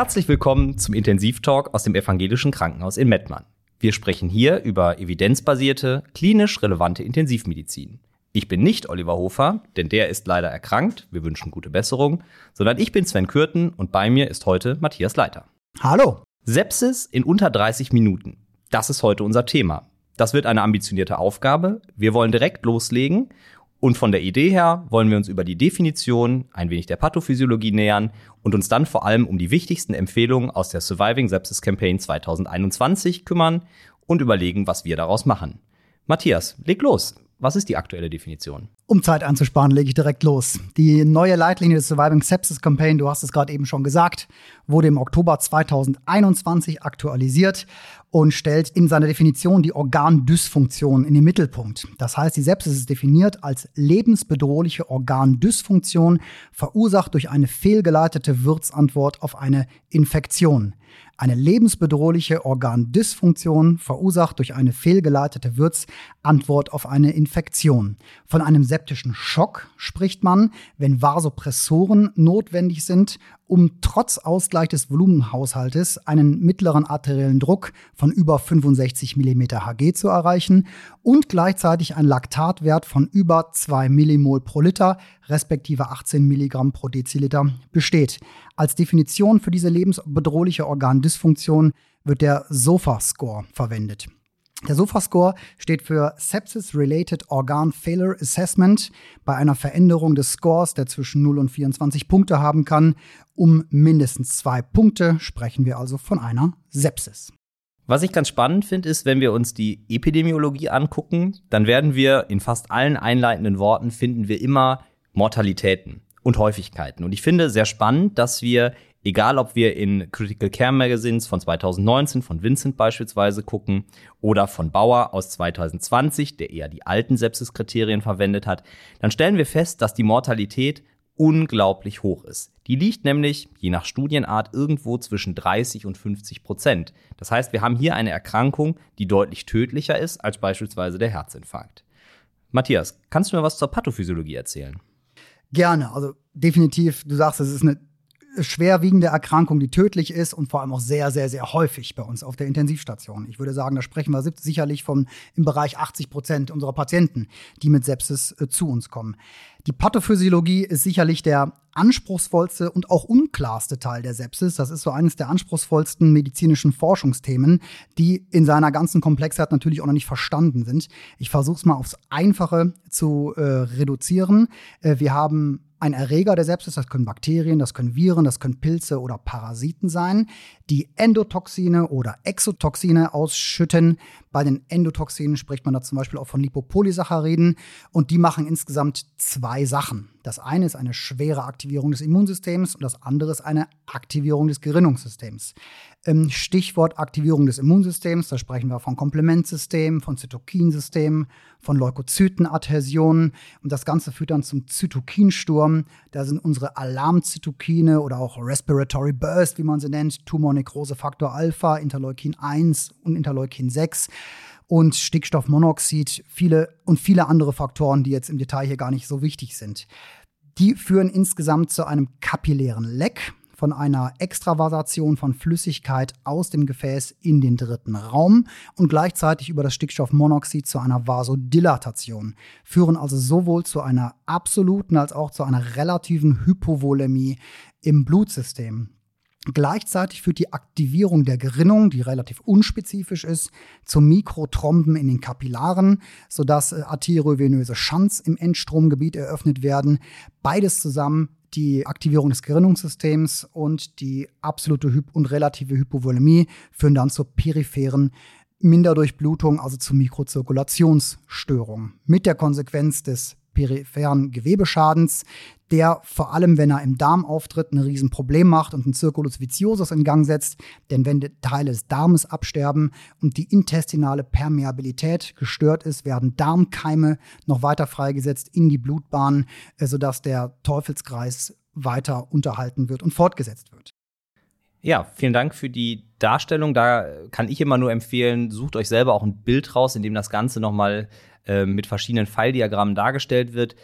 Herzlich willkommen zum Intensivtalk aus dem Evangelischen Krankenhaus in Mettmann. Wir sprechen hier über evidenzbasierte, klinisch relevante Intensivmedizin. Ich bin nicht Oliver Hofer, denn der ist leider erkrankt. Wir wünschen gute Besserung. Sondern ich bin Sven Kürten und bei mir ist heute Matthias Leiter. Hallo. Sepsis in unter 30 Minuten. Das ist heute unser Thema. Das wird eine ambitionierte Aufgabe. Wir wollen direkt loslegen und von der Idee her wollen wir uns über die Definition, ein wenig der Pathophysiologie nähern und uns dann vor allem um die wichtigsten Empfehlungen aus der Surviving Sepsis Campaign 2021 kümmern und überlegen, was wir daraus machen. Matthias, leg los. Was ist die aktuelle Definition? Um Zeit anzusparen, lege ich direkt los. Die neue Leitlinie des Surviving Sepsis Campaign, du hast es gerade eben schon gesagt, wurde im Oktober 2021 aktualisiert und stellt in seiner Definition die Organdysfunktion in den Mittelpunkt. Das heißt, die Sepsis ist definiert als lebensbedrohliche Organdysfunktion, verursacht durch eine fehlgeleitete Wirtsantwort auf eine Infektion. Eine lebensbedrohliche Organdysfunktion verursacht durch eine fehlgeleitete Wirtsantwort auf eine Infektion. Von einem septischen Schock spricht man, wenn Vasopressoren notwendig sind, um trotz Ausgleich des Volumenhaushaltes einen mittleren arteriellen Druck von über 65 mm Hg zu erreichen und gleichzeitig ein Laktatwert von über 2 Millimol pro Liter respektive 18 Milligramm pro Deziliter besteht. Als Definition für diese lebensbedrohliche Organdysfunktion wird der SOFA-Score verwendet. Der SOFA-Score steht für Sepsis-Related Organ Failure Assessment bei einer Veränderung des Scores, der zwischen 0 und 24 Punkte haben kann. Um mindestens zwei Punkte sprechen wir also von einer Sepsis. Was ich ganz spannend finde, ist, wenn wir uns die Epidemiologie angucken, dann werden wir in fast allen einleitenden Worten finden wir immer Mortalitäten und Häufigkeiten. Und ich finde sehr spannend, dass wir Egal, ob wir in Critical Care Magazines von 2019 von Vincent beispielsweise gucken oder von Bauer aus 2020, der eher die alten Sepsis-Kriterien verwendet hat, dann stellen wir fest, dass die Mortalität unglaublich hoch ist. Die liegt nämlich, je nach Studienart, irgendwo zwischen 30 und 50 Prozent. Das heißt, wir haben hier eine Erkrankung, die deutlich tödlicher ist als beispielsweise der Herzinfarkt. Matthias, kannst du mir was zur Pathophysiologie erzählen? Gerne. Also definitiv, du sagst, es ist eine schwerwiegende Erkrankung, die tödlich ist und vor allem auch sehr, sehr, sehr häufig bei uns auf der Intensivstation. Ich würde sagen, da sprechen wir sicherlich von im Bereich 80 Prozent unserer Patienten, die mit Sepsis äh, zu uns kommen. Die Pathophysiologie ist sicherlich der anspruchsvollste und auch unklarste Teil der Sepsis. Das ist so eines der anspruchsvollsten medizinischen Forschungsthemen, die in seiner ganzen Komplexheit natürlich auch noch nicht verstanden sind. Ich versuche es mal aufs Einfache zu äh, reduzieren. Äh, wir haben ein Erreger der Sepsis, das können Bakterien, das können Viren, das können Pilze oder Parasiten sein, die Endotoxine oder Exotoxine ausschütten. Bei den Endotoxinen spricht man da zum Beispiel auch von Lipopolysacchariden und die machen insgesamt zwei Sachen. Das eine ist eine schwere Aktivierung des Immunsystems und das andere ist eine Aktivierung des Gerinnungssystems. Ähm, Stichwort Aktivierung des Immunsystems, da sprechen wir von Komplementsystemen, von Zytokinsystemen, von Leukozytenadhäsionen und das Ganze führt dann zum Zytokinsturm. Da sind unsere Alarmzytokine oder auch Respiratory Burst, wie man sie nennt, Tumornekrose Faktor Alpha, Interleukin 1 und Interleukin 6 und Stickstoffmonoxid, viele und viele andere Faktoren, die jetzt im Detail hier gar nicht so wichtig sind. Die führen insgesamt zu einem kapillären Leck von einer Extravasation von Flüssigkeit aus dem Gefäß in den dritten Raum und gleichzeitig über das Stickstoffmonoxid zu einer Vasodilatation, führen also sowohl zu einer absoluten als auch zu einer relativen Hypovolemie im Blutsystem. Gleichzeitig führt die Aktivierung der Gerinnung, die relativ unspezifisch ist, zu Mikrothromben in den Kapillaren, sodass äh, arteriovenöse Schanz im Endstromgebiet eröffnet werden. Beides zusammen die Aktivierung des Gerinnungssystems und die absolute Hy und relative Hypovolemie führen dann zur peripheren Minderdurchblutung, also zu Mikrozirkulationsstörungen. Mit der Konsequenz des peripheren Gewebeschadens, der vor allem, wenn er im Darm auftritt, ein Riesenproblem macht und einen Circulus viciosus in Gang setzt. Denn wenn Teile des Darmes absterben und die intestinale Permeabilität gestört ist, werden Darmkeime noch weiter freigesetzt in die Blutbahn, äh, sodass der Teufelskreis weiter unterhalten wird und fortgesetzt wird. Ja, vielen Dank für die Darstellung. Da kann ich immer nur empfehlen, sucht euch selber auch ein Bild raus, in dem das Ganze nochmal äh, mit verschiedenen Pfeildiagrammen dargestellt wird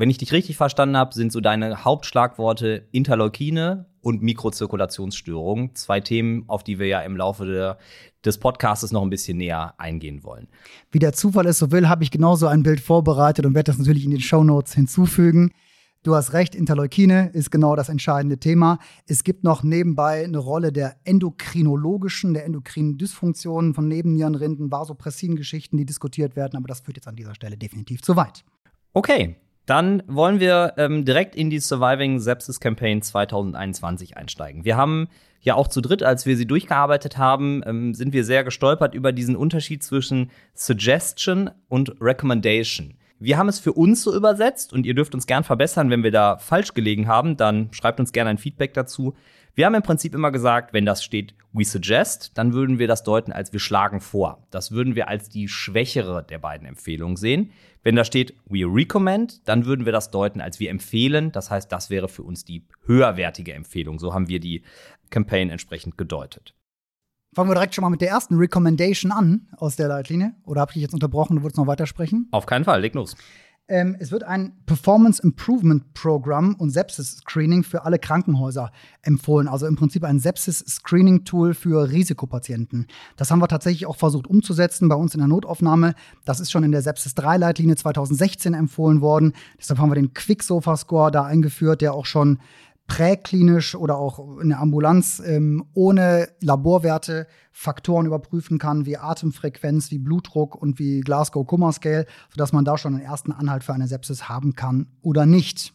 wenn ich dich richtig verstanden habe, sind so deine Hauptschlagworte Interleukine und Mikrozirkulationsstörung. Zwei Themen, auf die wir ja im Laufe der, des Podcasts noch ein bisschen näher eingehen wollen. Wie der Zufall es so will, habe ich genauso ein Bild vorbereitet und werde das natürlich in den Show Notes hinzufügen. Du hast recht, Interleukine ist genau das entscheidende Thema. Es gibt noch nebenbei eine Rolle der endokrinologischen, der endokrinen Dysfunktionen von Nebennierenrinden, Vasopressin-Geschichten, die diskutiert werden, aber das führt jetzt an dieser Stelle definitiv zu weit. Okay, dann wollen wir ähm, direkt in die Surviving Sepsis Campaign 2021 einsteigen. Wir haben ja auch zu dritt, als wir sie durchgearbeitet haben, ähm, sind wir sehr gestolpert über diesen Unterschied zwischen Suggestion und Recommendation. Wir haben es für uns so übersetzt und ihr dürft uns gern verbessern, wenn wir da falsch gelegen haben, dann schreibt uns gerne ein Feedback dazu. Wir haben im Prinzip immer gesagt, wenn das steht we suggest, dann würden wir das deuten als wir schlagen vor. Das würden wir als die schwächere der beiden Empfehlungen sehen. Wenn da steht we recommend, dann würden wir das deuten als wir empfehlen. Das heißt, das wäre für uns die höherwertige Empfehlung. So haben wir die Campaign entsprechend gedeutet. Fangen wir direkt schon mal mit der ersten Recommendation an aus der Leitlinie. Oder habe ich dich jetzt unterbrochen? Du wolltest noch weitersprechen? Auf keinen Fall, leg los. Ähm, es wird ein Performance Improvement Programm und Sepsis-Screening für alle Krankenhäuser empfohlen. Also im Prinzip ein Sepsis-Screening-Tool für Risikopatienten. Das haben wir tatsächlich auch versucht umzusetzen bei uns in der Notaufnahme. Das ist schon in der Sepsis-3-Leitlinie 2016 empfohlen worden. Deshalb haben wir den Quicksofa-Score da eingeführt, der auch schon präklinisch oder auch in der Ambulanz ähm, ohne Laborwerte Faktoren überprüfen kann, wie Atemfrequenz, wie Blutdruck und wie Glasgow Kummer Scale, sodass man da schon einen ersten Anhalt für eine Sepsis haben kann oder nicht.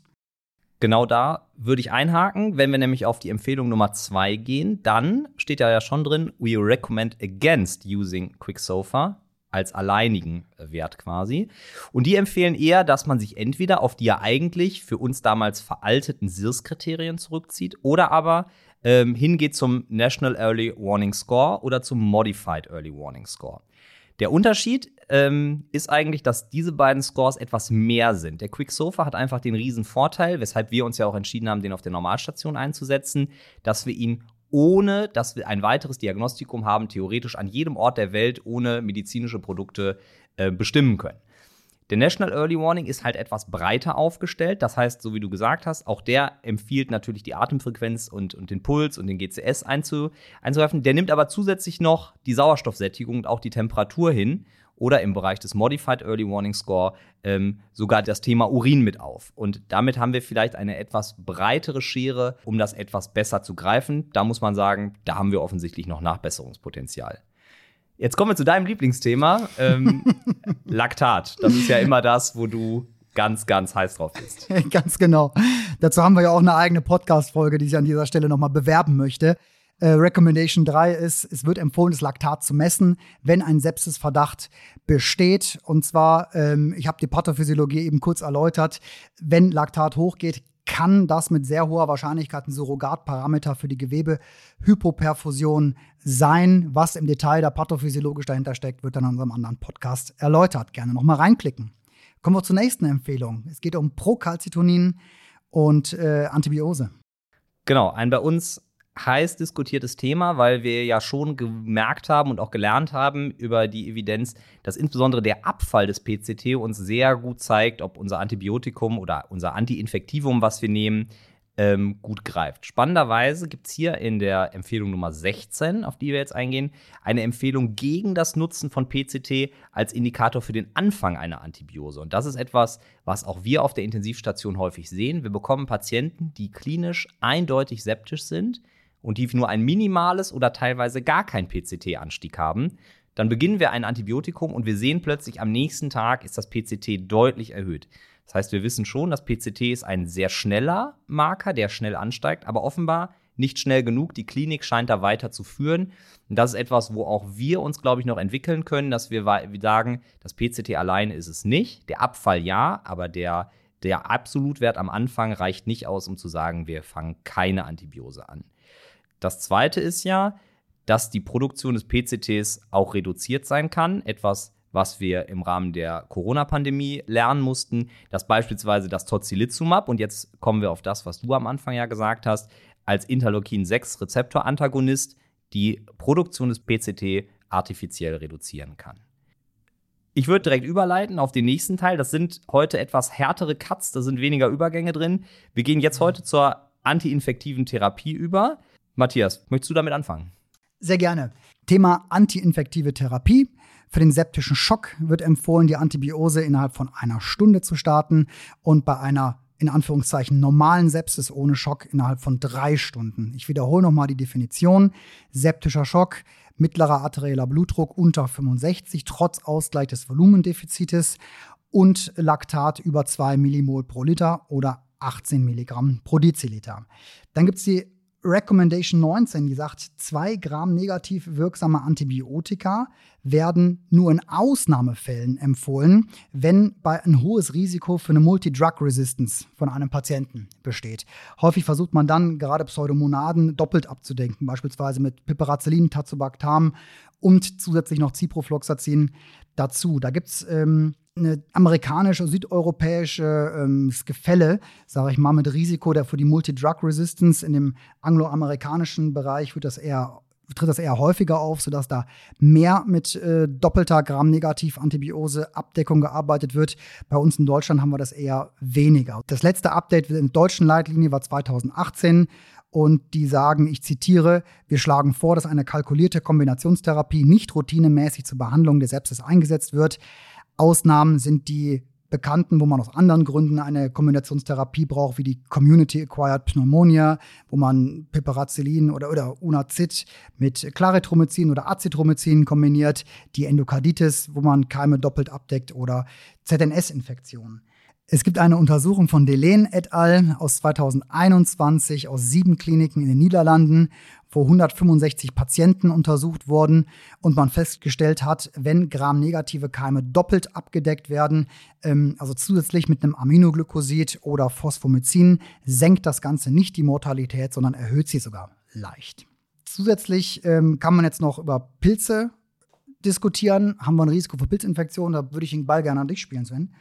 Genau da würde ich einhaken. Wenn wir nämlich auf die Empfehlung Nummer zwei gehen, dann steht da ja schon drin, we recommend against using Quicksofa als alleinigen Wert quasi. Und die empfehlen eher, dass man sich entweder auf die ja eigentlich für uns damals veralteten SIRS-Kriterien zurückzieht oder aber ähm, hingeht zum National Early Warning Score oder zum Modified Early Warning Score. Der Unterschied ähm, ist eigentlich, dass diese beiden Scores etwas mehr sind. Der Quick Sofa hat einfach den riesen Vorteil, weshalb wir uns ja auch entschieden haben, den auf der Normalstation einzusetzen, dass wir ihn ohne dass wir ein weiteres Diagnostikum haben, theoretisch an jedem Ort der Welt ohne medizinische Produkte äh, bestimmen können. Der National Early Warning ist halt etwas breiter aufgestellt. Das heißt, so wie du gesagt hast, auch der empfiehlt natürlich die Atemfrequenz und, und den Puls und den GCS einzu, einzugreifen. Der nimmt aber zusätzlich noch die Sauerstoffsättigung und auch die Temperatur hin oder im Bereich des Modified Early Warning Score ähm, sogar das Thema Urin mit auf. Und damit haben wir vielleicht eine etwas breitere Schere, um das etwas besser zu greifen. Da muss man sagen, da haben wir offensichtlich noch Nachbesserungspotenzial. Jetzt kommen wir zu deinem Lieblingsthema, ähm, Laktat. Das ist ja immer das, wo du ganz, ganz heiß drauf bist. ganz genau. Dazu haben wir ja auch eine eigene Podcast-Folge, die ich an dieser Stelle nochmal bewerben möchte. Äh, Recommendation 3 ist, es wird empfohlen, das Laktat zu messen, wenn ein Sepsisverdacht besteht. Und zwar, ähm, ich habe die Pathophysiologie eben kurz erläutert, wenn Laktat hochgeht, kann das mit sehr hoher Wahrscheinlichkeit ein Surrogatparameter für die Gewebehypoperfusion sein. Was im Detail da pathophysiologisch dahinter steckt, wird dann in unserem anderen Podcast erläutert. Gerne nochmal reinklicken. Kommen wir zur nächsten Empfehlung. Es geht um Procalcitonin und äh, Antibiose. Genau, ein bei uns heiß diskutiertes Thema, weil wir ja schon gemerkt haben und auch gelernt haben über die Evidenz, dass insbesondere der Abfall des PCT uns sehr gut zeigt, ob unser Antibiotikum oder unser Antiinfektivum, was wir nehmen, ähm, gut greift. Spannenderweise gibt es hier in der Empfehlung Nummer 16, auf die wir jetzt eingehen, eine Empfehlung gegen das Nutzen von PCT als Indikator für den Anfang einer Antibiose. Und das ist etwas, was auch wir auf der Intensivstation häufig sehen. Wir bekommen Patienten, die klinisch eindeutig septisch sind, und die nur ein minimales oder teilweise gar kein PCT-Anstieg haben, dann beginnen wir ein Antibiotikum und wir sehen plötzlich am nächsten Tag ist das PCT deutlich erhöht. Das heißt, wir wissen schon, das PCT ist ein sehr schneller Marker, der schnell ansteigt, aber offenbar nicht schnell genug. Die Klinik scheint da weiter zu führen. Und das ist etwas, wo auch wir uns, glaube ich, noch entwickeln können, dass wir sagen, das PCT allein ist es nicht. Der Abfall ja, aber der, der Absolutwert am Anfang reicht nicht aus, um zu sagen, wir fangen keine Antibiose an. Das zweite ist ja, dass die Produktion des PCTs auch reduziert sein kann. Etwas, was wir im Rahmen der Corona-Pandemie lernen mussten, dass beispielsweise das Tocilizumab, und jetzt kommen wir auf das, was du am Anfang ja gesagt hast, als Interleukin-6-Rezeptor-Antagonist die Produktion des PCT artifiziell reduzieren kann. Ich würde direkt überleiten auf den nächsten Teil. Das sind heute etwas härtere Cuts, da sind weniger Übergänge drin. Wir gehen jetzt heute zur antiinfektiven Therapie über. Matthias, möchtest du damit anfangen? Sehr gerne. Thema antiinfektive Therapie. Für den septischen Schock wird empfohlen, die Antibiose innerhalb von einer Stunde zu starten und bei einer in Anführungszeichen normalen Sepsis ohne Schock innerhalb von drei Stunden. Ich wiederhole nochmal die Definition. Septischer Schock, mittlerer arterieller Blutdruck unter 65, trotz Ausgleich des Volumendefizites und Laktat über 2 Millimol pro Liter oder 18 Milligramm pro Deziliter. Dann gibt es die Recommendation 19, die sagt, zwei Gramm negativ wirksame Antibiotika werden nur in Ausnahmefällen empfohlen, wenn bei ein hohes Risiko für eine Multidrug-Resistance von einem Patienten besteht. Häufig versucht man dann gerade Pseudomonaden doppelt abzudenken, beispielsweise mit Piperacillin, Tazobactam und zusätzlich noch Ciprofloxacin dazu. Da gibt es ähm, eine amerikanische, südeuropäische ähm, Gefälle, sage ich mal, mit Risiko für die Multi-Drug-Resistance in dem angloamerikanischen Bereich wird das eher tritt das eher häufiger auf, sodass da mehr mit äh, doppelter Gramm-Negativ-Antibiose-Abdeckung gearbeitet wird. Bei uns in Deutschland haben wir das eher weniger. Das letzte Update in der deutschen Leitlinie war 2018 und die sagen, ich zitiere, wir schlagen vor, dass eine kalkulierte Kombinationstherapie nicht routinemäßig zur Behandlung der Sepsis eingesetzt wird. Ausnahmen sind die bekannten, wo man aus anderen Gründen eine Kombinationstherapie braucht, wie die Community-Acquired Pneumonia, wo man Piperacillin oder, oder Unazid mit Claritromycin oder Azithromycin kombiniert, die Endokarditis, wo man Keime doppelt abdeckt oder ZNS-Infektionen. Es gibt eine Untersuchung von Delen et al. aus 2021 aus sieben Kliniken in den Niederlanden, wo 165 Patienten untersucht wurden und man festgestellt hat, wenn gramnegative Keime doppelt abgedeckt werden, ähm, also zusätzlich mit einem Aminoglykosid oder Phosphomycin, senkt das Ganze nicht die Mortalität, sondern erhöht sie sogar leicht. Zusätzlich ähm, kann man jetzt noch über Pilze diskutieren. Haben wir ein Risiko für Pilzinfektionen? Da würde ich den Ball gerne an dich spielen, Sven.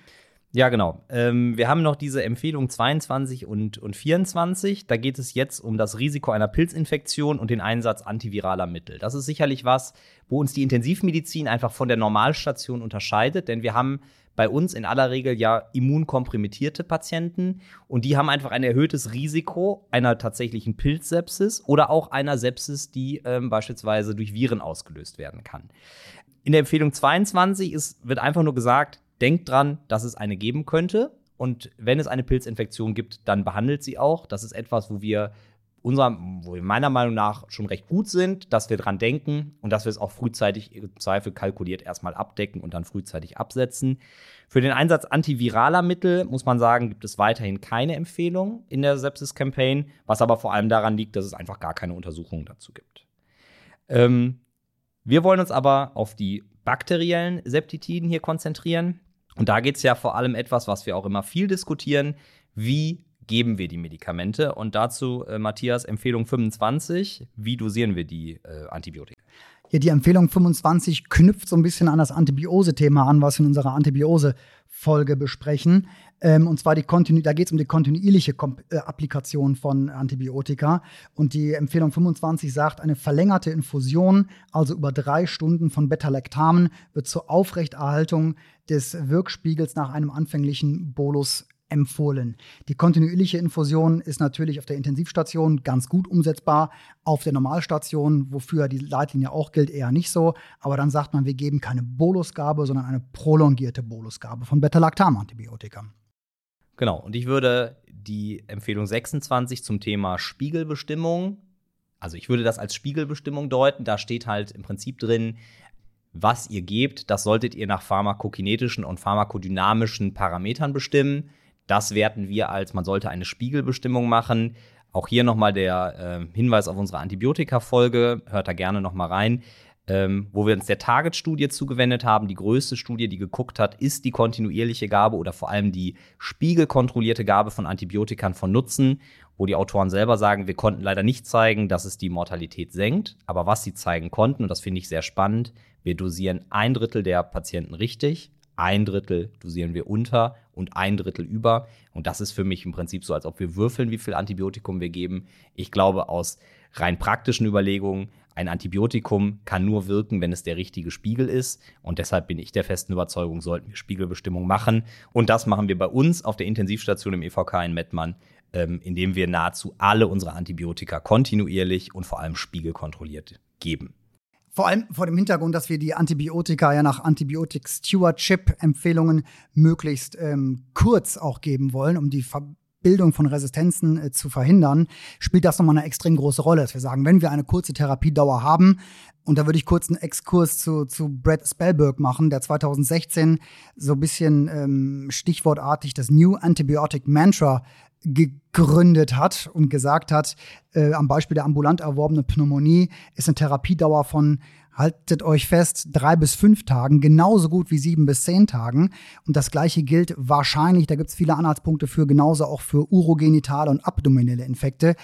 Ja, genau. Ähm, wir haben noch diese Empfehlung 22 und, und 24. Da geht es jetzt um das Risiko einer Pilzinfektion und den Einsatz antiviraler Mittel. Das ist sicherlich was, wo uns die Intensivmedizin einfach von der Normalstation unterscheidet, denn wir haben bei uns in aller Regel ja immunkompromittierte Patienten und die haben einfach ein erhöhtes Risiko einer tatsächlichen Pilzsepsis oder auch einer Sepsis, die ähm, beispielsweise durch Viren ausgelöst werden kann. In der Empfehlung 22 ist, wird einfach nur gesagt, denkt dran, dass es eine geben könnte. Und wenn es eine Pilzinfektion gibt, dann behandelt sie auch. Das ist etwas, wo wir unserer, wo wir meiner Meinung nach schon recht gut sind, dass wir dran denken und dass wir es auch frühzeitig im Zweifel kalkuliert erstmal abdecken und dann frühzeitig absetzen. Für den Einsatz antiviraler Mittel muss man sagen, gibt es weiterhin keine Empfehlung in der Sepsis-Campaign, was aber vor allem daran liegt, dass es einfach gar keine Untersuchungen dazu gibt. Ähm, wir wollen uns aber auf die bakteriellen Septitiden hier konzentrieren. Und da geht es ja vor allem etwas, was wir auch immer viel diskutieren. Wie geben wir die Medikamente? Und dazu, äh, Matthias, Empfehlung 25. Wie dosieren wir die äh, Antibiotika? Ja, die Empfehlung 25 knüpft so ein bisschen an das Antibiose-Thema an, was wir in unserer Antibiose-Folge besprechen. Ähm, und zwar die Kontinu da geht es um die kontinuierliche Kom äh, Applikation von Antibiotika. Und die Empfehlung 25 sagt, eine verlängerte Infusion, also über drei Stunden von Beta-Lactamen, wird zur Aufrechterhaltung des Wirkspiegels nach einem anfänglichen Bolus empfohlen. Die kontinuierliche Infusion ist natürlich auf der Intensivstation ganz gut umsetzbar, auf der Normalstation, wofür die Leitlinie auch gilt, eher nicht so. Aber dann sagt man, wir geben keine Bolusgabe, sondern eine prolongierte Bolusgabe von Beta-Lactam-Antibiotika. Genau, und ich würde die Empfehlung 26 zum Thema Spiegelbestimmung, also ich würde das als Spiegelbestimmung deuten, da steht halt im Prinzip drin, was ihr gebt, das solltet ihr nach pharmakokinetischen und pharmakodynamischen Parametern bestimmen. Das werten wir als, man sollte eine Spiegelbestimmung machen. Auch hier nochmal der äh, Hinweis auf unsere Antibiotika-Folge, hört da gerne nochmal rein ähm, wo wir uns der Target-Studie zugewendet haben. Die größte Studie, die geguckt hat, ist die kontinuierliche Gabe oder vor allem die spiegelkontrollierte Gabe von Antibiotikern von Nutzen, wo die Autoren selber sagen, wir konnten leider nicht zeigen, dass es die Mortalität senkt. Aber was sie zeigen konnten, und das finde ich sehr spannend, wir dosieren ein Drittel der Patienten richtig, ein Drittel dosieren wir unter und ein Drittel über. Und das ist für mich im Prinzip so, als ob wir würfeln, wie viel Antibiotikum wir geben. Ich glaube, aus rein praktischen Überlegungen ein Antibiotikum kann nur wirken, wenn es der richtige Spiegel ist. Und deshalb bin ich der festen Überzeugung, sollten wir Spiegelbestimmung machen. Und das machen wir bei uns auf der Intensivstation im EVK in Mettmann, ähm, indem wir nahezu alle unsere Antibiotika kontinuierlich und vor allem spiegelkontrolliert geben. Vor allem vor dem Hintergrund, dass wir die Antibiotika ja nach Antibiotic Stewardship Empfehlungen möglichst ähm, kurz auch geben wollen, um die Bildung von Resistenzen äh, zu verhindern, spielt das nochmal eine extrem große Rolle. Dass wir sagen, wenn wir eine kurze Therapiedauer haben, und da würde ich kurz einen Exkurs zu, zu Brad Spellberg machen, der 2016 so ein bisschen ähm, stichwortartig das New Antibiotic Mantra gegründet hat und gesagt hat, äh, am Beispiel der ambulant erworbenen Pneumonie ist eine Therapiedauer von haltet euch fest, drei bis fünf Tagen, genauso gut wie sieben bis zehn Tagen. Und das gleiche gilt wahrscheinlich, da gibt es viele Anhaltspunkte für, genauso auch für urogenitale und abdominelle Infekte.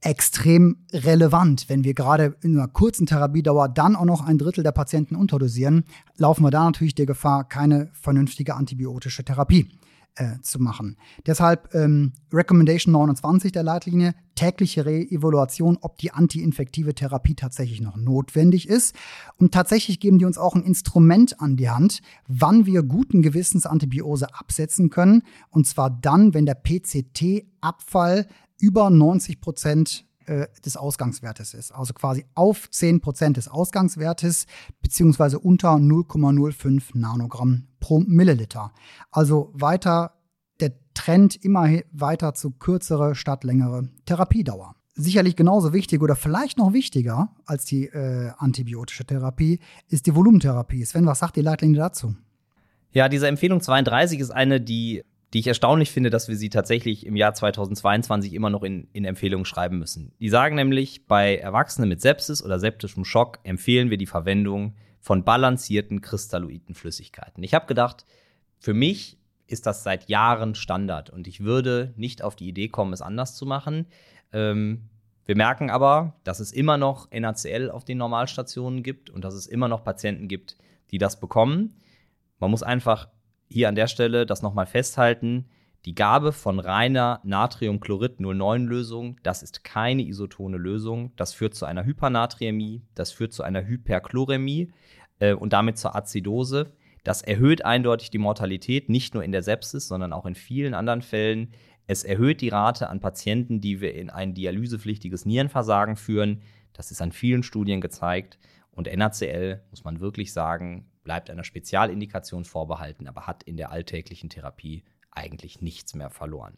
Extrem relevant, wenn wir gerade in einer kurzen Therapiedauer dann auch noch ein Drittel der Patienten unterdosieren, laufen wir da natürlich der Gefahr, keine vernünftige antibiotische Therapie äh, zu machen. Deshalb ähm, Recommendation 29 der Leitlinie, tägliche Re-Evaluation, ob die antiinfektive Therapie tatsächlich noch notwendig ist. Und tatsächlich geben die uns auch ein Instrument an die Hand, wann wir guten Gewissens Antibiose absetzen können. Und zwar dann, wenn der PCT-Abfall über 90 Prozent äh, des Ausgangswertes ist. Also quasi auf 10% des Ausgangswertes beziehungsweise unter 0,05 Nanogramm pro Milliliter. Also weiter der Trend immer weiter zu kürzere statt längere Therapiedauer. Sicherlich genauso wichtig oder vielleicht noch wichtiger als die äh, antibiotische Therapie ist die Volumentherapie. Sven, was sagt die Leitlinie dazu? Ja, diese Empfehlung 32 ist eine, die die ich erstaunlich finde, dass wir sie tatsächlich im Jahr 2022 immer noch in, in Empfehlungen schreiben müssen. Die sagen nämlich, bei Erwachsenen mit Sepsis oder septischem Schock empfehlen wir die Verwendung von balancierten kristalloiden Flüssigkeiten. Ich habe gedacht, für mich ist das seit Jahren Standard und ich würde nicht auf die Idee kommen, es anders zu machen. Ähm, wir merken aber, dass es immer noch NaCl auf den Normalstationen gibt und dass es immer noch Patienten gibt, die das bekommen. Man muss einfach hier an der Stelle das nochmal festhalten. Die Gabe von reiner Natriumchlorid-09-Lösung, das ist keine isotone Lösung. Das führt zu einer Hypernatriämie, das führt zu einer Hyperchloremie äh, und damit zur Azidose. Das erhöht eindeutig die Mortalität, nicht nur in der Sepsis, sondern auch in vielen anderen Fällen. Es erhöht die Rate an Patienten, die wir in ein dialysepflichtiges Nierenversagen führen. Das ist an vielen Studien gezeigt. Und NaCl, muss man wirklich sagen, bleibt einer Spezialindikation vorbehalten, aber hat in der alltäglichen Therapie eigentlich nichts mehr verloren.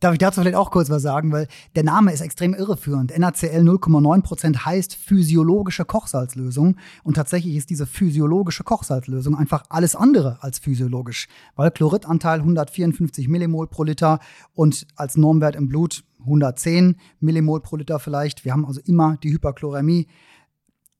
Darf ich dazu vielleicht auch kurz was sagen, weil der Name ist extrem irreführend. NaCl 0,9% heißt physiologische Kochsalzlösung und tatsächlich ist diese physiologische Kochsalzlösung einfach alles andere als physiologisch, weil Chloridanteil 154 Millimol pro Liter und als Normwert im Blut 110 Millimol pro Liter vielleicht. Wir haben also immer die Hyperchloremie.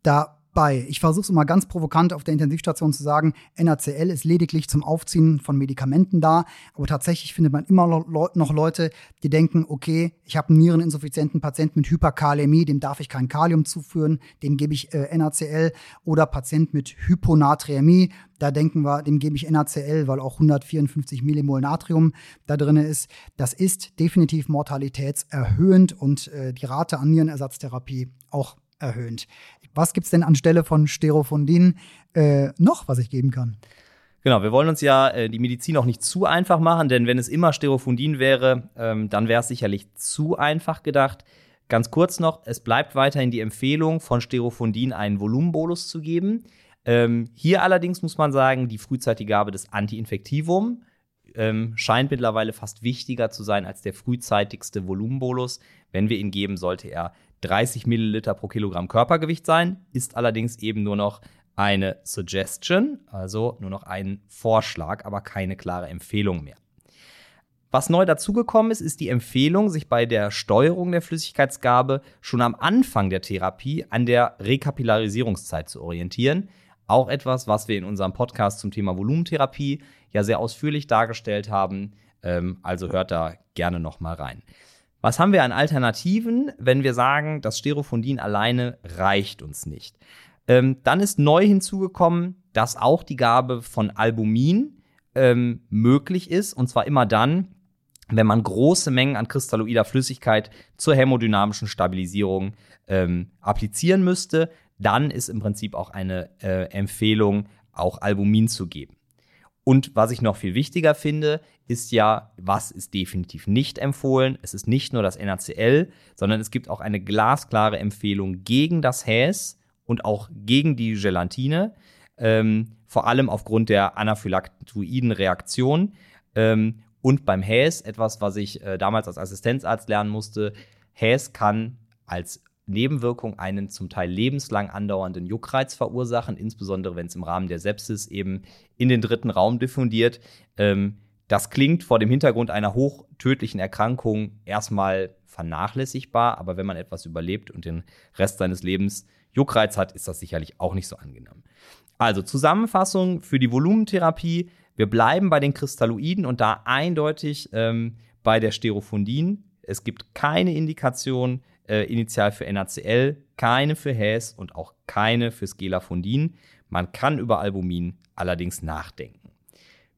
Da bei. Ich versuche es immer ganz provokant auf der Intensivstation zu sagen, NaCl ist lediglich zum Aufziehen von Medikamenten da, aber tatsächlich findet man immer noch Leute, die denken, okay, ich habe einen niereninsuffizienten Patienten mit Hyperkalämie, dem darf ich kein Kalium zuführen, dem gebe ich äh, NaCl oder Patient mit Hyponatriämie, da denken wir, dem gebe ich NaCl, weil auch 154 Millimol Natrium da drin ist. Das ist definitiv mortalitätserhöhend und äh, die Rate an Nierenersatztherapie auch erhöht. Was gibt es denn anstelle von Sterofondin äh, noch, was ich geben kann? Genau, wir wollen uns ja äh, die Medizin auch nicht zu einfach machen, denn wenn es immer Sterofondin wäre, ähm, dann wäre es sicherlich zu einfach gedacht. Ganz kurz noch, es bleibt weiterhin die Empfehlung, von Sterofondin einen Volumenbolus zu geben. Ähm, hier allerdings muss man sagen, die frühzeitige Gabe des Antiinfektivum ähm, scheint mittlerweile fast wichtiger zu sein als der frühzeitigste Volumenbolus. Wenn wir ihn geben, sollte er 30 Milliliter pro Kilogramm Körpergewicht sein, ist allerdings eben nur noch eine Suggestion, also nur noch ein Vorschlag, aber keine klare Empfehlung mehr. Was neu dazugekommen ist, ist die Empfehlung, sich bei der Steuerung der Flüssigkeitsgabe schon am Anfang der Therapie an der Rekapillarisierungszeit zu orientieren. Auch etwas, was wir in unserem Podcast zum Thema Volumentherapie ja sehr ausführlich dargestellt haben. Ähm, also hört da gerne noch mal rein. Was haben wir an Alternativen, wenn wir sagen, das Sterofondin alleine reicht uns nicht? Ähm, dann ist neu hinzugekommen, dass auch die Gabe von Albumin ähm, möglich ist, und zwar immer dann, wenn man große Mengen an kristalloider Flüssigkeit zur hämodynamischen Stabilisierung ähm, applizieren müsste, dann ist im Prinzip auch eine äh, Empfehlung, auch Albumin zu geben. Und was ich noch viel wichtiger finde, ist ja, was ist definitiv nicht empfohlen. Es ist nicht nur das NaCl, sondern es gibt auch eine glasklare Empfehlung gegen das Häs und auch gegen die Gelatine, ähm, vor allem aufgrund der anaphylaktoiden Reaktion. Ähm, und beim Häs, etwas, was ich äh, damals als Assistenzarzt lernen musste, Häs kann als Nebenwirkung einen zum Teil lebenslang andauernden Juckreiz verursachen, insbesondere wenn es im Rahmen der Sepsis eben in den dritten Raum diffundiert. Ähm, das klingt vor dem Hintergrund einer hochtödlichen Erkrankung erstmal vernachlässigbar, aber wenn man etwas überlebt und den Rest seines Lebens Juckreiz hat, ist das sicherlich auch nicht so angenehm. Also Zusammenfassung für die Volumentherapie. Wir bleiben bei den Kristalloiden und da eindeutig ähm, bei der Sterophondin. Es gibt keine Indikation äh, initial für NaCl, keine für Häs und auch keine für Skelafondin. Man kann über Albumin allerdings nachdenken.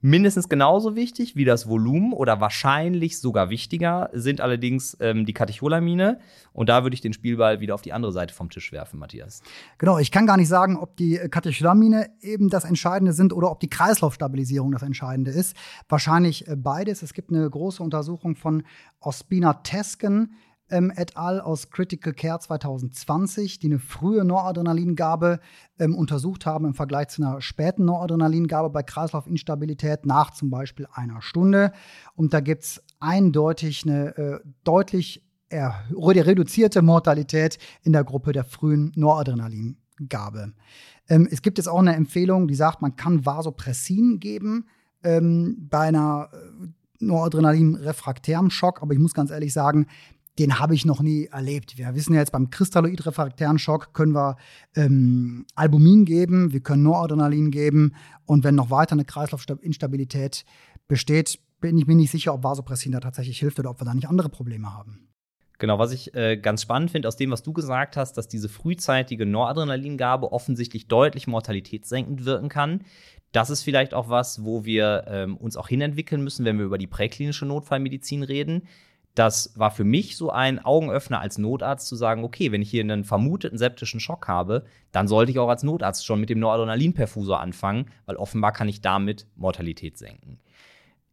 Mindestens genauso wichtig wie das Volumen oder wahrscheinlich sogar wichtiger sind allerdings ähm, die Katecholamine. Und da würde ich den Spielball wieder auf die andere Seite vom Tisch werfen, Matthias. Genau, ich kann gar nicht sagen, ob die Katecholamine eben das Entscheidende sind oder ob die Kreislaufstabilisierung das Entscheidende ist. Wahrscheinlich äh, beides. Es gibt eine große Untersuchung von Ospina Tesken ähm, et al. aus Critical Care 2020, die eine frühe Noradrenalingabe ähm, untersucht haben im Vergleich zu einer späten Noradrenalingabe bei Kreislaufinstabilität nach zum Beispiel einer Stunde. Und da gibt es eindeutig eine äh, deutlich reduzierte Mortalität in der Gruppe der frühen Noradrenalingabe. Ähm, es gibt jetzt auch eine Empfehlung, die sagt, man kann Vasopressin geben ähm, bei einer äh, Noradrenalin-refraktären Schock, aber ich muss ganz ehrlich sagen, den habe ich noch nie erlebt. Wir wissen ja jetzt beim kristalloid-refraktären Schock können wir ähm, Albumin geben, wir können Noradrenalin geben und wenn noch weiter eine Kreislaufinstabilität besteht, bin ich mir nicht sicher, ob Vasopressin da tatsächlich hilft oder ob wir da nicht andere Probleme haben. Genau, was ich äh, ganz spannend finde aus dem, was du gesagt hast, dass diese frühzeitige Noradrenalingabe offensichtlich deutlich mortalitätssenkend wirken kann. Das ist vielleicht auch was, wo wir ähm, uns auch hinentwickeln müssen, wenn wir über die präklinische Notfallmedizin reden das war für mich so ein Augenöffner als Notarzt zu sagen, okay, wenn ich hier einen vermuteten septischen Schock habe, dann sollte ich auch als Notarzt schon mit dem Noradrenalinperfusor anfangen, weil offenbar kann ich damit Mortalität senken.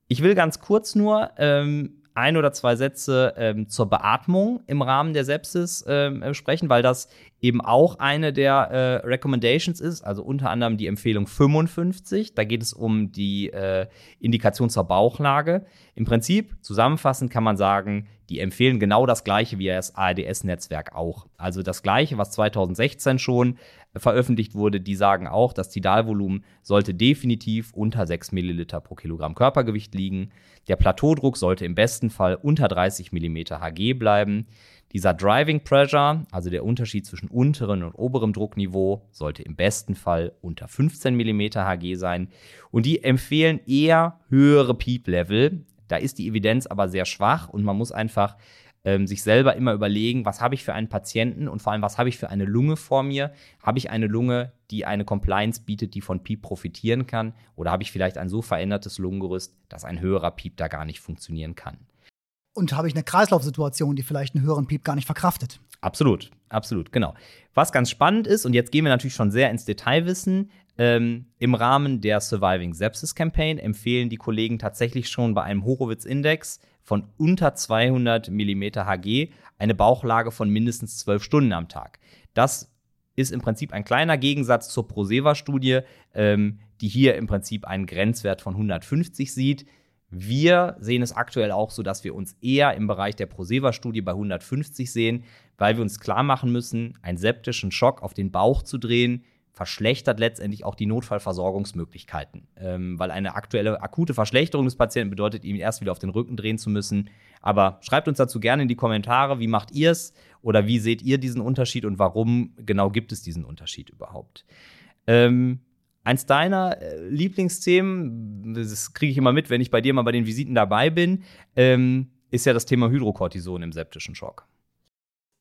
Ich will ganz kurz nur ähm, ein oder zwei Sätze ähm, zur Beatmung im Rahmen der Sepsis ähm, äh, sprechen, weil das eben auch eine der äh, Recommendations ist, also unter anderem die Empfehlung 55. Da geht es um die äh, Indikation zur Bauchlage. Im Prinzip, zusammenfassend kann man sagen, die empfehlen genau das Gleiche wie das ARDS-Netzwerk auch. Also das Gleiche, was 2016 schon veröffentlicht wurde, die sagen auch, das Tidalvolumen sollte definitiv unter 6 Milliliter pro Kilogramm Körpergewicht liegen. Der Plateaudruck sollte im besten Fall unter 30 Millimeter Hg bleiben. Dieser Driving Pressure, also der Unterschied zwischen unteren und oberem Druckniveau, sollte im besten Fall unter 15 Millimeter Hg sein. Und die empfehlen eher höhere Peep-Level. Da ist die Evidenz aber sehr schwach und man muss einfach ähm, sich selber immer überlegen, was habe ich für einen Patienten und vor allem, was habe ich für eine Lunge vor mir? Habe ich eine Lunge, die eine Compliance bietet, die von PEEP profitieren kann? Oder habe ich vielleicht ein so verändertes Lungengerüst, dass ein höherer PEEP da gar nicht funktionieren kann? Und habe ich eine Kreislaufsituation, die vielleicht einen höheren PEEP gar nicht verkraftet? Absolut, absolut, genau. Was ganz spannend ist, und jetzt gehen wir natürlich schon sehr ins Detailwissen, ähm, Im Rahmen der Surviving Sepsis Campaign empfehlen die Kollegen tatsächlich schon bei einem Horowitz-Index von unter 200 mm Hg eine Bauchlage von mindestens 12 Stunden am Tag. Das ist im Prinzip ein kleiner Gegensatz zur Proseva-Studie, ähm, die hier im Prinzip einen Grenzwert von 150 sieht. Wir sehen es aktuell auch so, dass wir uns eher im Bereich der Proseva-Studie bei 150 sehen, weil wir uns klar machen müssen, einen septischen Schock auf den Bauch zu drehen, verschlechtert letztendlich auch die Notfallversorgungsmöglichkeiten. Ähm, weil eine aktuelle akute Verschlechterung des Patienten bedeutet, ihm erst wieder auf den Rücken drehen zu müssen. Aber schreibt uns dazu gerne in die Kommentare, wie macht ihr es oder wie seht ihr diesen Unterschied und warum genau gibt es diesen Unterschied überhaupt? Ähm, eins deiner äh, Lieblingsthemen, das kriege ich immer mit, wenn ich bei dir mal bei den Visiten dabei bin, ähm, ist ja das Thema Hydrocortison im septischen Schock.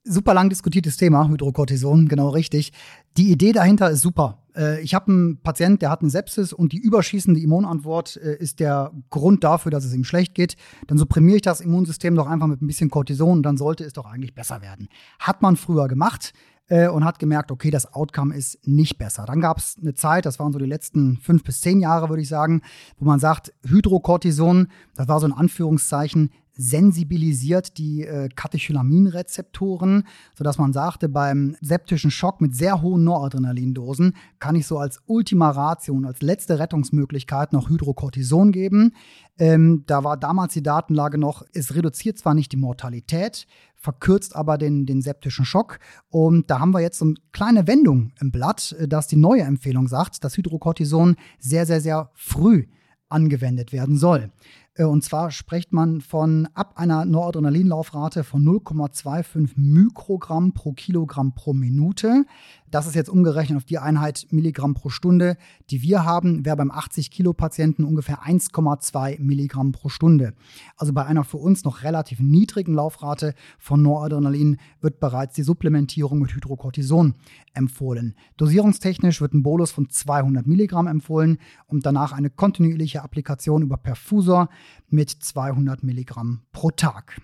Super lang diskutiertes Thema, Hydrocortison, genau richtig. Die Idee dahinter ist super. Äh, ich habe einen Patient, der hat eine Sepsis und die überschießende Immunantwort äh, ist der Grund dafür, dass es ihm schlecht geht. Dann supprimiere ich das Immunsystem doch einfach mit ein bisschen Cortison und dann sollte es doch eigentlich besser werden. Hat man früher gemacht äh, und hat gemerkt, okay, das Outcome ist nicht besser. Dann gab es eine Zeit, das waren so die letzten fünf bis zehn Jahre, würde ich sagen, wo man sagt, Hydrocortison, das war so ein Anführungszeichen, sensibilisiert die äh, Katecholaminrezeptoren, sodass man sagte, beim septischen Schock mit sehr hohen Noradrenalindosen kann ich so als Ultima Ratio und als letzte Rettungsmöglichkeit noch Hydrocortison geben. Ähm, da war damals die Datenlage noch, es reduziert zwar nicht die Mortalität, verkürzt aber den, den septischen Schock. Und da haben wir jetzt so eine kleine Wendung im Blatt, äh, dass die neue Empfehlung sagt, dass Hydrocortison sehr, sehr, sehr früh angewendet werden soll. Äh, und zwar spricht man von ab einer Noradrenalinlaufrate von 0,25 Mikrogramm pro Kilogramm pro Minute. Das ist jetzt umgerechnet auf die Einheit Milligramm pro Stunde, die wir haben, wäre beim 80 Kilo Patienten ungefähr 1,2 Milligramm pro Stunde. Also bei einer für uns noch relativ niedrigen Laufrate von Noradrenalin wird bereits die Supplementierung mit Hydrocortison empfohlen. Dosierungstechnisch wird ein Bolus von 200 Milligramm empfohlen und danach eine kontinuierliche Applikation über Perfusor mit 200 Milligramm pro Tag.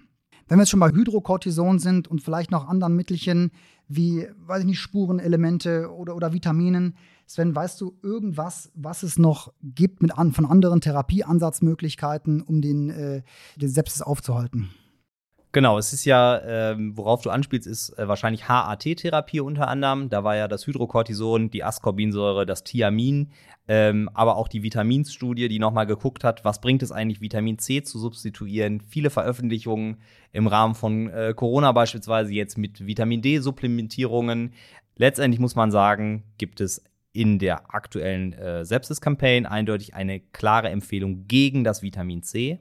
Wenn wir jetzt schon bei Hydrocortison sind und vielleicht noch anderen Mittelchen wie, weiß ich nicht, Spurenelemente oder, oder Vitaminen, Sven, weißt du irgendwas, was es noch gibt mit an, von anderen Therapieansatzmöglichkeiten, um den, äh, den Sepsis aufzuhalten? Genau, es ist ja, ähm, worauf du anspielst, ist äh, wahrscheinlich HAT-Therapie unter anderem. Da war ja das Hydrocortison, die Ascorbinsäure, das Thiamin, ähm, aber auch die Vitaminstudie, die nochmal geguckt hat, was bringt es eigentlich, Vitamin C zu substituieren. Viele Veröffentlichungen im Rahmen von äh, Corona beispielsweise jetzt mit Vitamin D-Supplementierungen. Letztendlich muss man sagen, gibt es in der aktuellen äh, Sepsis-Campaign eindeutig eine klare Empfehlung gegen das Vitamin C,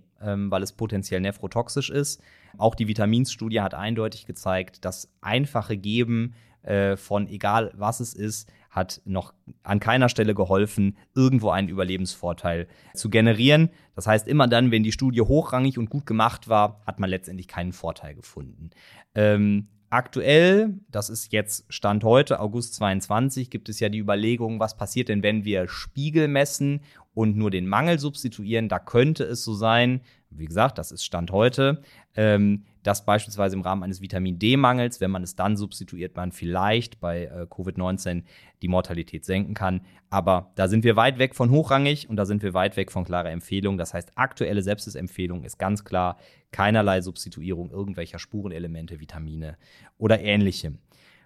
weil es potenziell nephrotoxisch ist. Auch die Vitaminstudie hat eindeutig gezeigt, dass einfache Geben äh, von egal was es ist, hat noch an keiner Stelle geholfen, irgendwo einen Überlebensvorteil zu generieren. Das heißt, immer dann, wenn die Studie hochrangig und gut gemacht war, hat man letztendlich keinen Vorteil gefunden. Ähm, Aktuell, das ist jetzt Stand heute, August 22, gibt es ja die Überlegung, was passiert denn, wenn wir Spiegel messen und nur den Mangel substituieren. Da könnte es so sein, wie gesagt, das ist Stand heute, ähm, dass beispielsweise im Rahmen eines Vitamin D-Mangels, wenn man es dann substituiert, man vielleicht bei äh, Covid-19 die Mortalität senken kann. Aber da sind wir weit weg von hochrangig und da sind wir weit weg von klarer Empfehlung. Das heißt, aktuelle Sepsis-Empfehlung ist ganz klar keinerlei Substituierung irgendwelcher Spurenelemente, Vitamine oder ähnlichem.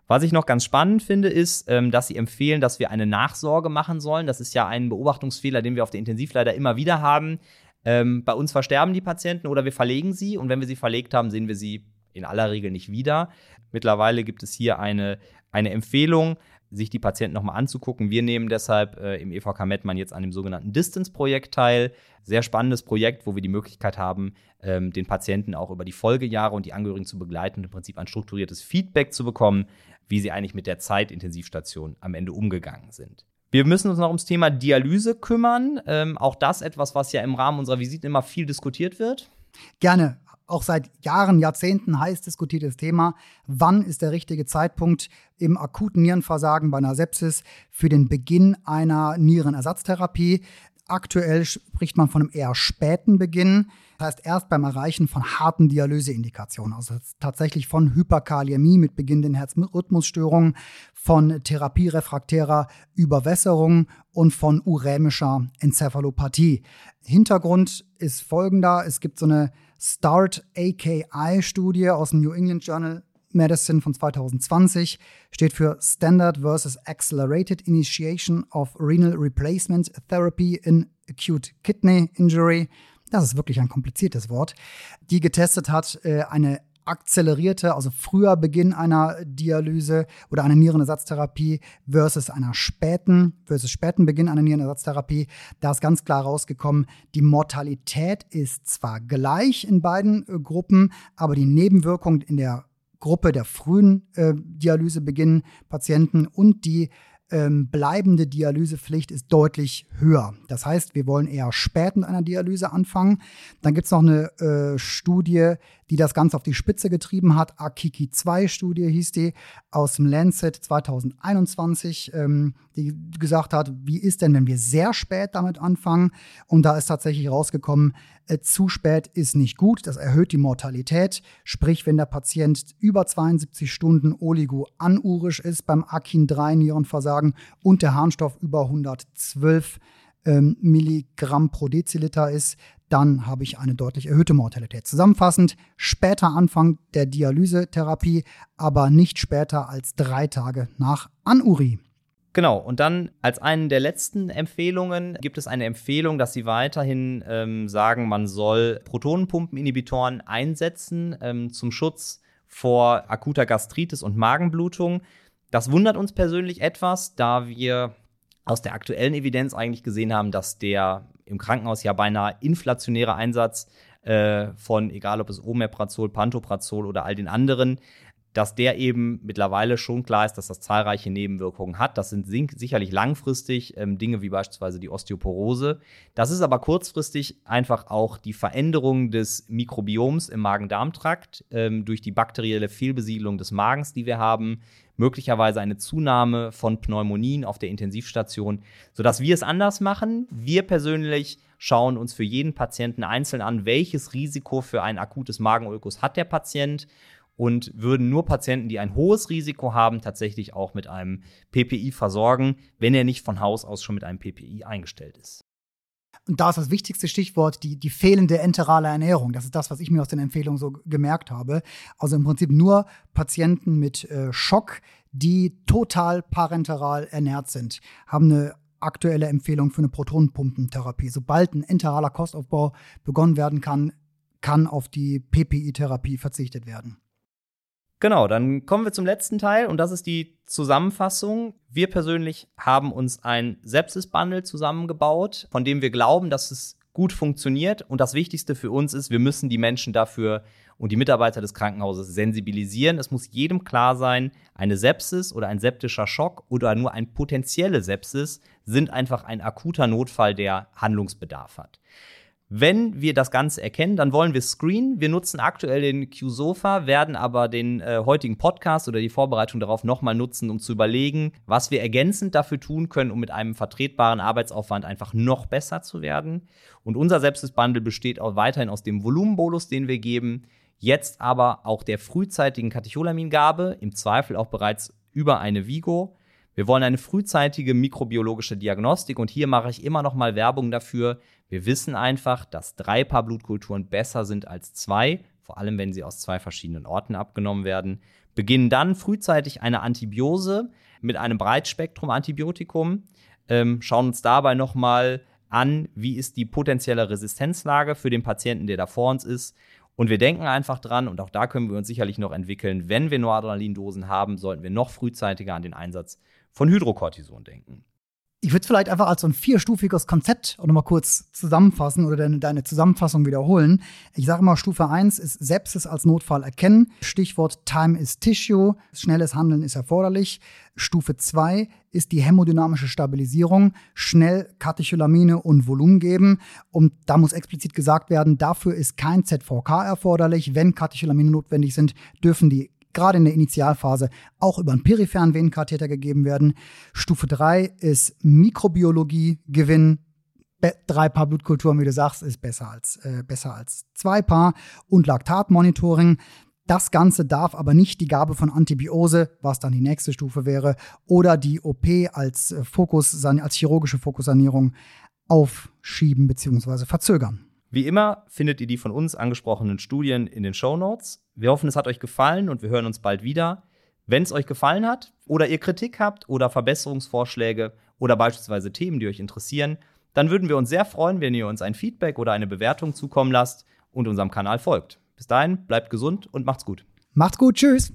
Was ich noch ganz spannend finde, ist, ähm, dass sie empfehlen, dass wir eine Nachsorge machen sollen. Das ist ja ein Beobachtungsfehler, den wir auf der Intensiv leider immer wieder haben. Ähm, bei uns versterben die Patienten oder wir verlegen sie und wenn wir sie verlegt haben, sehen wir sie in aller Regel nicht wieder. Mittlerweile gibt es hier eine, eine Empfehlung, sich die Patienten nochmal anzugucken. Wir nehmen deshalb äh, im EVK Mettmann jetzt an dem sogenannten Distance-Projekt teil. Sehr spannendes Projekt, wo wir die Möglichkeit haben, ähm, den Patienten auch über die Folgejahre und die Angehörigen zu begleiten und im Prinzip ein strukturiertes Feedback zu bekommen, wie sie eigentlich mit der Zeitintensivstation am Ende umgegangen sind. Wir müssen uns noch ums Thema Dialyse kümmern. Ähm, auch das etwas, was ja im Rahmen unserer Visiten immer viel diskutiert wird. Gerne. Auch seit Jahren, Jahrzehnten heiß diskutiertes Thema. Wann ist der richtige Zeitpunkt im akuten Nierenversagen bei einer Sepsis für den Beginn einer Nierenersatztherapie? Aktuell spricht man von einem eher späten Beginn. Das heißt, erst beim Erreichen von harten Dialyseindikationen, also tatsächlich von Hyperkaliämie mit beginnenden Herzrhythmusstörungen, von therapierefraktärer Überwässerung und von urämischer Enzephalopathie. Hintergrund ist folgender: Es gibt so eine START-AKI-Studie aus dem New England Journal Medicine von 2020 steht für Standard versus Accelerated Initiation of Renal Replacement Therapy in Acute Kidney Injury. Das ist wirklich ein kompliziertes Wort. Die getestet hat äh, eine akzelerierte, also früher Beginn einer Dialyse oder einer Nierenersatztherapie versus einer späten, versus späten Beginn einer Nierenersatztherapie. Da ist ganz klar rausgekommen, die Mortalität ist zwar gleich in beiden äh, Gruppen, aber die Nebenwirkung in der Gruppe der frühen äh, Dialysebeginn Patienten und die ähm, bleibende Dialysepflicht ist deutlich höher. Das heißt, wir wollen eher spät mit einer Dialyse anfangen. Dann gibt es noch eine äh, Studie, die das Ganze auf die Spitze getrieben hat. Akiki 2 Studie hieß die aus dem Lancet 2021, ähm, die gesagt hat, wie ist denn, wenn wir sehr spät damit anfangen? Und da ist tatsächlich rausgekommen, äh, zu spät ist nicht gut. Das erhöht die Mortalität. Sprich, wenn der Patient über 72 Stunden oligoanurisch ist beim Akin 3 Nierenversagen und der Harnstoff über 112 ähm, Milligramm pro Deziliter ist, dann habe ich eine deutlich erhöhte Mortalität. Zusammenfassend, später Anfang der Dialysetherapie, aber nicht später als drei Tage nach Anuri. Genau, und dann als eine der letzten Empfehlungen gibt es eine Empfehlung, dass sie weiterhin ähm, sagen, man soll Protonenpumpeninhibitoren einsetzen ähm, zum Schutz vor akuter Gastritis und Magenblutung. Das wundert uns persönlich etwas, da wir aus der aktuellen Evidenz eigentlich gesehen haben, dass der im Krankenhaus ja beinahe inflationäre Einsatz äh, von, egal ob es Omeprazol, Pantoprazol oder all den anderen, dass der eben mittlerweile schon klar ist, dass das zahlreiche Nebenwirkungen hat. Das sind sicherlich langfristig ähm, Dinge wie beispielsweise die Osteoporose. Das ist aber kurzfristig einfach auch die Veränderung des Mikrobioms im Magen-Darm-Trakt ähm, durch die bakterielle Fehlbesiedlung des Magens, die wir haben, möglicherweise eine Zunahme von Pneumonien auf der Intensivstation, sodass wir es anders machen. Wir persönlich schauen uns für jeden Patienten einzeln an, welches Risiko für ein akutes Magenulkus hat der Patient und würden nur Patienten, die ein hohes Risiko haben, tatsächlich auch mit einem PPI versorgen, wenn er nicht von Haus aus schon mit einem PPI eingestellt ist. Und da ist das wichtigste Stichwort die, die fehlende enterale Ernährung. Das ist das, was ich mir aus den Empfehlungen so gemerkt habe. Also im Prinzip nur Patienten mit äh, Schock, die total parenteral ernährt sind, haben eine aktuelle Empfehlung für eine Protonenpumpentherapie. Sobald ein enteraler Kostaufbau begonnen werden kann, kann auf die PPI-Therapie verzichtet werden. Genau, dann kommen wir zum letzten Teil und das ist die Zusammenfassung. Wir persönlich haben uns ein Sepsis-Bundle zusammengebaut, von dem wir glauben, dass es gut funktioniert. Und das Wichtigste für uns ist, wir müssen die Menschen dafür und die Mitarbeiter des Krankenhauses sensibilisieren. Es muss jedem klar sein, eine Sepsis oder ein septischer Schock oder nur ein potenzielle Sepsis sind einfach ein akuter Notfall, der Handlungsbedarf hat. Wenn wir das Ganze erkennen, dann wollen wir screenen. Wir nutzen aktuell den Q-Sofa, werden aber den äh, heutigen Podcast oder die Vorbereitung darauf nochmal nutzen, um zu überlegen, was wir ergänzend dafür tun können, um mit einem vertretbaren Arbeitsaufwand einfach noch besser zu werden. Und unser Sepsis-Bundle besteht auch weiterhin aus dem Volumenbolus, den wir geben, jetzt aber auch der frühzeitigen Katecholamingabe, im Zweifel auch bereits über eine Vigo. Wir wollen eine frühzeitige mikrobiologische Diagnostik und hier mache ich immer noch mal Werbung dafür, wir wissen einfach, dass drei Paar Blutkulturen besser sind als zwei, vor allem wenn sie aus zwei verschiedenen Orten abgenommen werden. Beginnen dann frühzeitig eine Antibiose mit einem Breitspektrum-Antibiotikum, ähm, schauen uns dabei nochmal an, wie ist die potenzielle Resistenzlage für den Patienten, der da vor uns ist. Und wir denken einfach dran, und auch da können wir uns sicherlich noch entwickeln, wenn wir Noradrenalindosen haben, sollten wir noch frühzeitiger an den Einsatz von Hydrocortison denken. Ich würde es vielleicht einfach als so ein vierstufiges Konzept auch nochmal kurz zusammenfassen oder deine, deine Zusammenfassung wiederholen. Ich sage mal, Stufe 1 ist Sepsis als Notfall erkennen. Stichwort Time is Tissue. Schnelles Handeln ist erforderlich. Stufe 2 ist die hämodynamische Stabilisierung. Schnell Katecholamine und Volumen geben. Und da muss explizit gesagt werden, dafür ist kein ZVK erforderlich. Wenn Katecholamine notwendig sind, dürfen die gerade in der Initialphase auch über einen peripheren Venenkatheter gegeben werden. Stufe 3 ist Mikrobiologie gewinnen. Drei Paar Blutkulturen, wie du sagst, ist besser als, äh, besser als zwei Paar. Und Laktatmonitoring. Das Ganze darf aber nicht die Gabe von Antibiose, was dann die nächste Stufe wäre, oder die OP als äh, Fokus, als chirurgische Fokussanierung aufschieben bzw. verzögern. Wie immer findet ihr die von uns angesprochenen Studien in den Show Notes. Wir hoffen, es hat euch gefallen und wir hören uns bald wieder. Wenn es euch gefallen hat oder ihr Kritik habt oder Verbesserungsvorschläge oder beispielsweise Themen, die euch interessieren, dann würden wir uns sehr freuen, wenn ihr uns ein Feedback oder eine Bewertung zukommen lasst und unserem Kanal folgt. Bis dahin, bleibt gesund und macht's gut. Macht's gut, tschüss.